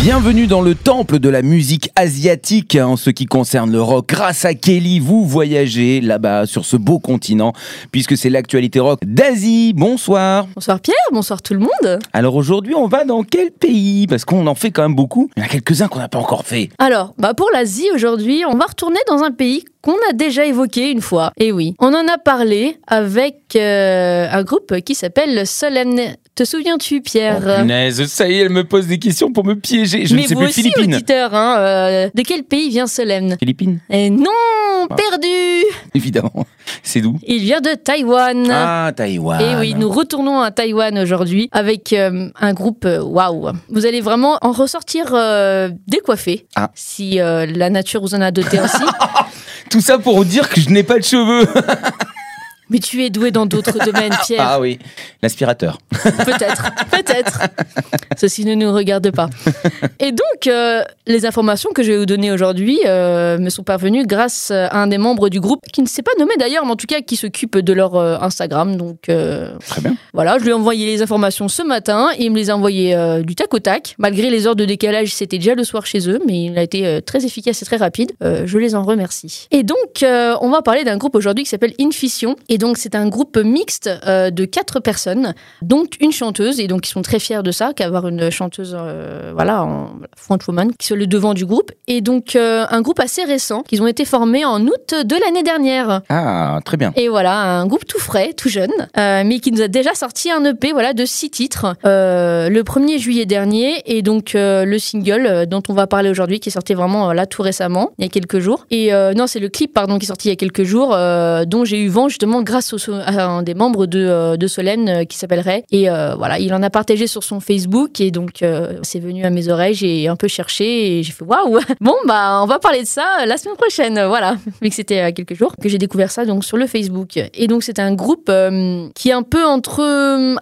Bienvenue dans le temple de la musique asiatique en ce qui concerne le rock. Grâce à Kelly, vous voyagez là-bas sur ce beau continent puisque c'est l'actualité rock d'Asie. Bonsoir. Bonsoir Pierre, bonsoir tout le monde. Alors aujourd'hui, on va dans quel pays? Parce qu'on en fait quand même beaucoup. Il y en a quelques-uns qu'on n'a pas encore fait. Alors, bah pour l'Asie aujourd'hui, on va retourner dans un pays qu'on a déjà évoqué une fois. Et oui, on en a parlé avec euh, un groupe qui s'appelle Solène. Te souviens-tu, Pierre? Oh, punaise, ça y est, elle me pose des questions pour me piéger. Je Mais ne sais vous plus aussi, Philippines. auditeur, hein, euh, de quel pays vient Solène? Philippines, Et non, perdu évidemment. C'est d'où? Il vient de Taïwan. Ah, Taïwan. Et oui, nous retournons à Taïwan aujourd'hui avec euh, un groupe euh, waouh. Vous allez vraiment en ressortir euh, décoiffé, Ah. si euh, la nature vous en a doté ainsi. Tout ça pour dire que je n'ai pas de cheveux. Mais tu es doué dans d'autres domaines, Pierre. Ah oui, l'aspirateur. Peut-être, peut-être. Ceci ne nous regarde pas. Et donc, euh, les informations que je vais vous donner aujourd'hui euh, me sont parvenues grâce à un des membres du groupe, qui ne s'est pas nommé d'ailleurs, mais en tout cas qui s'occupe de leur euh, Instagram. Donc Très bien. voilà, je lui ai envoyé les informations ce matin et il me les a envoyées du tac au tac. Malgré les heures de décalage, c'était déjà le soir chez eux, mais il a été très efficace et très rapide. Je les en remercie. Et donc, on va parler d'un groupe aujourd'hui qui s'appelle Infition. Et donc, c'est un groupe mixte euh, de quatre personnes, dont une chanteuse. Et donc, ils sont très fiers de ça, qu'avoir une chanteuse, euh, voilà, en frontwoman, qui soit le devant du groupe. Et donc, euh, un groupe assez récent, qu'ils ont été formés en août de l'année dernière. Ah, très bien. Et voilà, un groupe tout frais, tout jeune, euh, mais qui nous a déjà sorti un EP voilà, de six titres le 1er juillet dernier. Et donc, le single dont on va parler aujourd'hui, qui est sorti vraiment là tout récemment, il y a quelques jours. Et non, c'est le clip, pardon, qui est sorti il y a quelques jours, dont j'ai eu vent justement grâce à un des membres de, euh, de Solène euh, qui s'appelle Ray. Et euh, voilà, il en a partagé sur son Facebook. Et donc, c'est venu à mes oreilles. J'ai un peu cherché et j'ai fait waouh! Bon, bah, on va parler de ça la semaine prochaine. Voilà, vu que c'était a quelques jours que j'ai découvert ça donc sur le Facebook. Et donc, c'est un groupe qui est un peu entre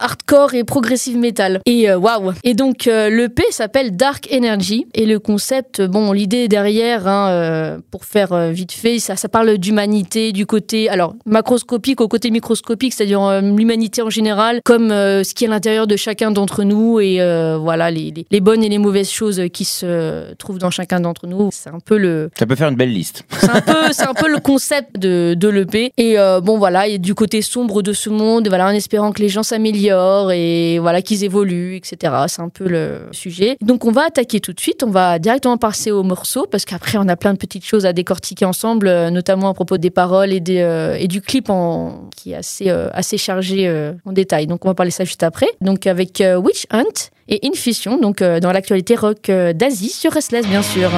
hardcore et progressive metal. Et waouh! Et donc, le P s'appelle Dark Energy. Et le concept, bon, l'idée derrière, hein, pour faire vite fait, ça, ça parle d'humanité, du côté, alors, macroscopique au côté microscopique, c'est-à-dire euh, l'humanité en général, comme euh, ce qui est à l'intérieur de chacun d'entre nous et euh, voilà, les, les- les bonnes et les mauvaises choses qui se trouvent dans chacun d'entre nous. C'est un peu le, Ça peut faire une belle liste. c'est un peu, c'est un peu le concept de, de l'EP. Et bon, voilà, et du côté sombre de ce monde, voilà, en espérant que les gens s'améliorent et voilà, qu'ils évoluent, etc. C'est un peu le sujet. Donc, on va attaquer tout de suite. On va directement passer au morceau parce qu'après, on a plein de petites choses à décortiquer ensemble, notamment à propos des paroles et, des, euh, et du clip en, qui est assez, euh, chargé euh, en détail. Donc, on va parler ça juste après. Donc, avec euh, Witch Hunt et Infusion, donc dans l'actualité rock d'Asie sur Restless, bien sûr.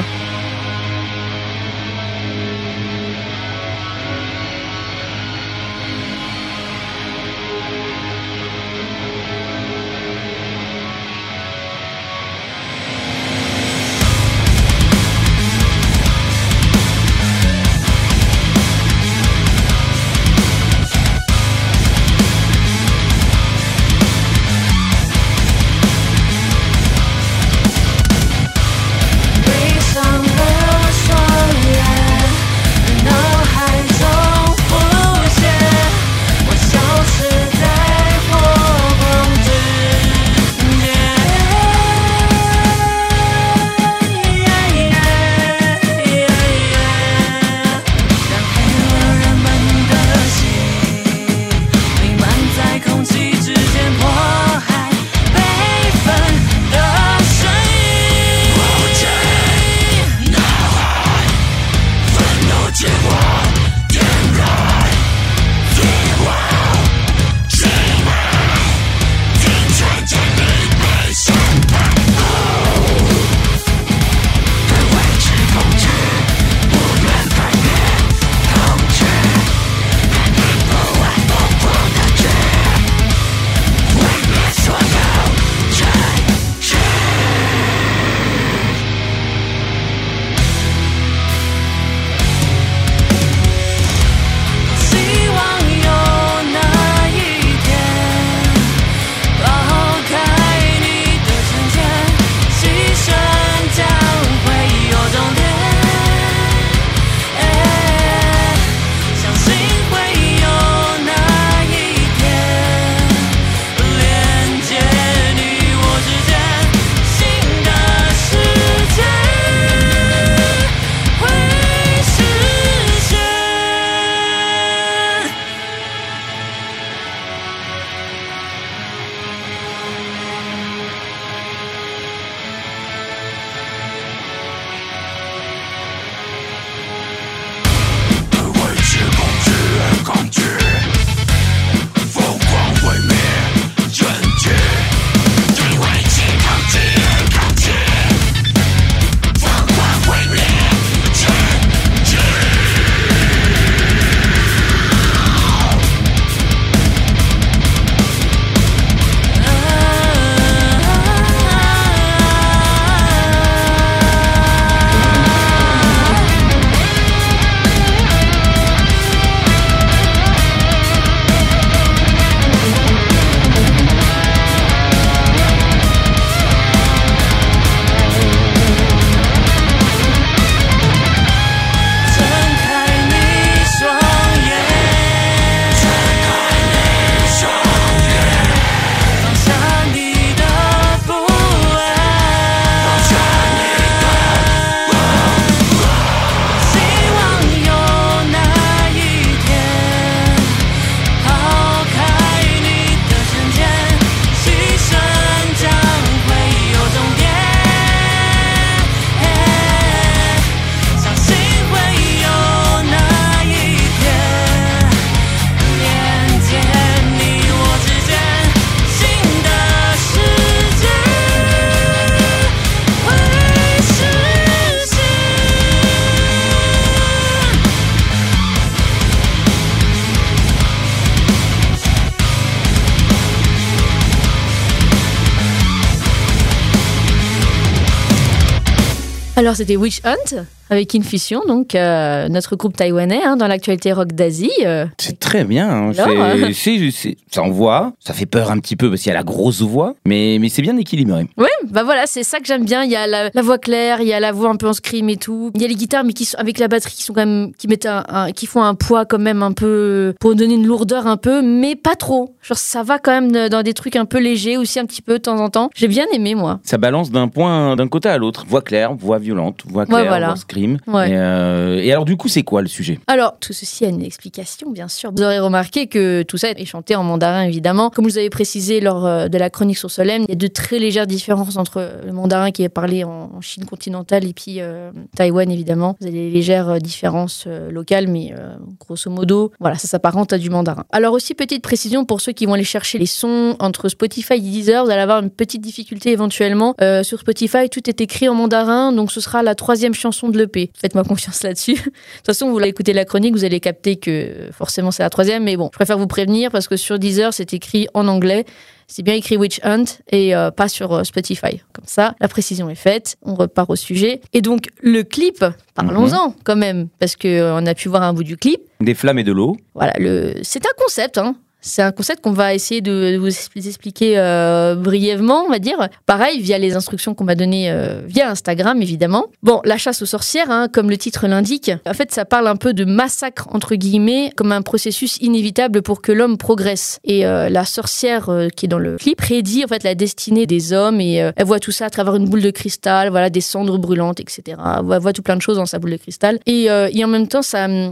Alors c'était Witch Hunt avec Infusion, donc euh, notre groupe taïwanais hein, dans l'actualité rock d'Asie. euh. C'est très bien. hein. Alors, C'est- c'est- c'est- ça envoie. Ça fait peur un petit peu parce qu'il y a la grosse voix, mais, mais c'est bien équilibré. Ouais, bah voilà, c'est ça que j'aime bien. Il y a la, la voix claire, il y a la voix un peu en scream et tout. Il y a les guitares, mais qui sont avec la batterie, qui sont quand même, qui mettent un, un- qui font un poids quand même un peu pour donner une lourdeur un peu, mais pas trop. Genre ça va quand même dans des trucs un peu légers aussi un petit peu de temps en temps. J'ai bien aimé moi. Ça balance d'un point, d'un côté à l'autre. Voix claire, voix violente, voix claire, voilà. voix scream. Ouais. Et, euh, et alors du coup, c'est quoi le sujet? Alors, tout ceci a une explication, bien sûr. Vous aurez remarqué que tout ça est chanté en mandarin, évidemment. Comme vous avez précisé lors euh, de la chronique sur Solem, il y a de très légères différences entre le mandarin qui est parlé en, en Chine continentale et puis euh, Taïwan, évidemment. Vous avez des légères différences euh, locales, mais grosso modo, voilà, ça s'apparente à du mandarin. Alors aussi, petite précision pour ceux qui vont aller chercher les sons entre Spotify et Deezer, vous allez avoir une petite difficulté éventuellement. Sur Spotify, tout est écrit en mandarin, donc ce sera la troisième chanson de l'EP. Faites-moi confiance là-dessus. De toute façon, vous écouter la chronique, vous allez capter que forcément c'est la troisième. Mais bon, je préfère vous prévenir parce que sur Deezer, c'est écrit en anglais. C'est bien écrit Witch Hunt et euh, pas sur euh, Spotify. Comme ça, la précision est faite. On repart au sujet. Et donc, le clip, parlons-en quand même, parce qu'on a pu voir un bout du clip. Des flammes et de l'eau. Voilà, le... c'est un concept, hein. C'est un concept qu'on va essayer de, vous expli- expliquer euh, brièvement, on va dire. Pareil, via les instructions qu'on m'a données euh, via Instagram, évidemment. Bon, la chasse aux sorcières, hein, comme le titre l'indique, en fait, ça parle un peu de massacre, entre guillemets, comme un processus inévitable pour que l'homme progresse. Et euh, la sorcière qui est dans le clip prédit, en fait, la destinée des hommes et elle voit tout ça à travers une boule de cristal, voilà, des cendres brûlantes, etc. Elle voit, tout plein de choses dans sa boule de cristal. Et, en même temps,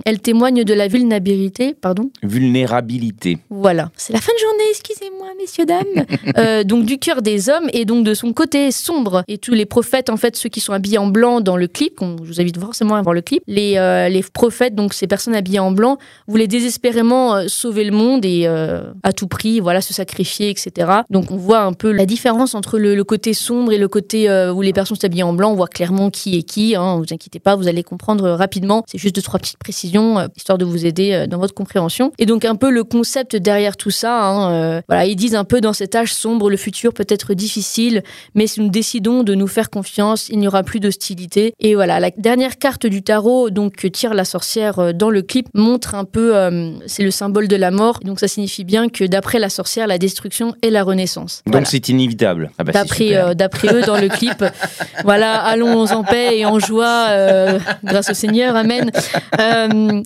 elle témoigne de la vulnérabilité, pardon, Vulnérabilité. Voilà, c'est la fin de journée, excusez-moi, messieurs, dames. Euh, donc du cœur des hommes et donc de son côté sombre. Et tous les prophètes, en fait, ceux qui sont habillés en blanc dans le clip, qu'on- je vous invite forcément à voir le clip, les, euh, les prophètes, donc ces personnes habillées en blanc, voulaient désespérément euh, sauver le monde et à tout prix, voilà, se sacrifier, etc. Donc on voit un peu la différence entre le, le côté sombre et le côté où les personnes sont habillées en blanc. On voit clairement qui est qui. Hein, vous inquiétez pas, vous allez comprendre rapidement. C'est juste deux trois petites précisions histoire de vous aider dans votre compréhension. Et donc un peu le concept derrière tout ça. hein, euh, voilà, ils disent un peu dans cet âge sombre, le futur peut être difficile, mais si nous décidons de nous faire confiance, il n'y aura plus d'hostilité. Et voilà, la dernière carte du tarot, donc que tire la sorcière euh, dans le clip, montre un peu, euh, c'est le symbole de la mort. Donc ça signifie bien que d'après la sorcière, la destruction est la renaissance. Donc Voilà. c'est inévitable. Ah bah, D'après euh, eux dans le clip, voilà, allons en paix et en joie, grâce au Seigneur, amen.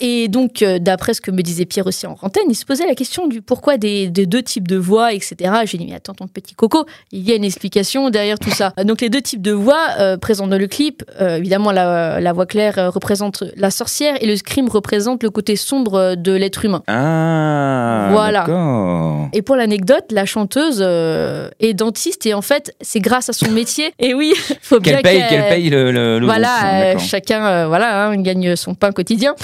Et donc, d'après ce que me disait Pierre aussi en antenne, il se posait la question du pourquoi des, des deux types de voix, etc. J'ai dit, mais attends, ton petit coco, il y a une explication derrière tout ça. Donc, les deux types de voix euh, présents dans le clip, euh, évidemment, la, la voix claire euh, représente la sorcière et le scream représente le côté sombre de l'être humain. Ah, Voilà. Et pour l'anecdote, la chanteuse euh, est dentiste et en fait, c'est grâce à son métier. Et oui, faut bien Qu'elle paye, qu'elle- qu'elle paye le, le, le voilà, chacun voilà, hein, gagne son pain quotidien.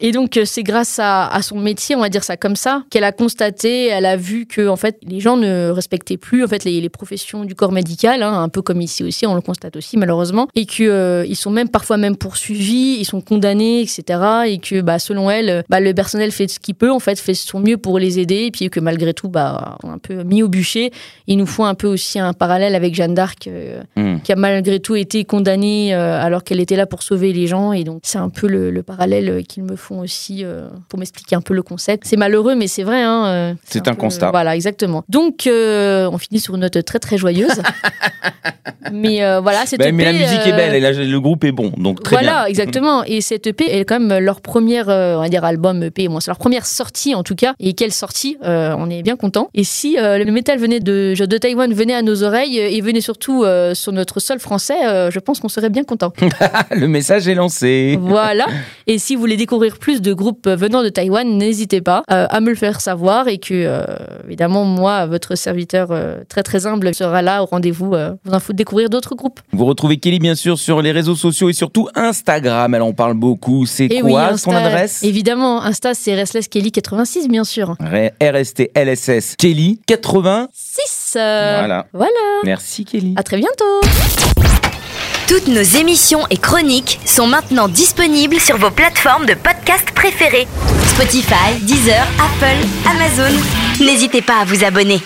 Et donc, c'est grâce à, à son métier, on va dire ça comme ça, qu'elle a constaté, elle a vu que en fait, les gens ne respectaient plus en fait les, les professions du corps médical, hein, un peu comme ici aussi, on le constate aussi malheureusement, et que euh, ils sont même parfois même poursuivis, ils sont condamnés, etc. Et que bah, selon elle, bah, le personnel fait ce qu'il peut, en fait, fait son mieux pour les aider, et puis que malgré tout, bah, on est un peu mis au bûcher. Ils nous font un peu aussi un parallèle avec Jeanne d'Arc. euh, Hmm. qui a malgré tout été condamnée euh, alors qu'elle était là pour sauver les gens. Et donc, c'est un peu le, le parallèle qu'ils me font aussi euh, pour m'expliquer un peu le concept. C'est malheureux, mais c'est vrai. hein, euh, C'est un peu- constat. Voilà, exactement. Donc, euh, on finit sur une note très, très joyeuse. mais euh, voilà, cette Bah, mais la EP, musique est euh, belle et la- le groupe est bon, donc très voilà, bien. exactement. Et cette EP est quand même leur première, euh, on va dire album EP, bon, c'est leur première sortie en tout cas. Et quelle sortie euh, On est bien content. Et si euh, le métal venait de, de Taïwan venait à nos oreilles et venait surtout euh, sur notre sol français, euh, je pense qu'on serait bien content. le message est lancé. voilà. Et si vous voulez découvrir plus de groupes venant de Taïwan, n'hésitez pas euh, à me le faire savoir et que euh, évidemment moi, votre serviteur euh, très très humble sera là au rendez-vous euh, vous en découvrir d'autres groupes. Vous retrouvez Kelly bien sûr sur les réseaux sociaux et surtout Instagram. Elle en parle beaucoup. C'est Et quoi oui, son adresse Évidemment, Insta c'est Restless Kelly 86 bien sûr. RST LSS Kelly 80. 6 euh, Voilà. Voilà. Merci Kelly. À très bientôt. Toutes nos émissions et chroniques sont maintenant disponibles sur vos plateformes de podcast préférées. Spotify, Deezer, Apple, Amazon. N'hésitez pas à vous abonner.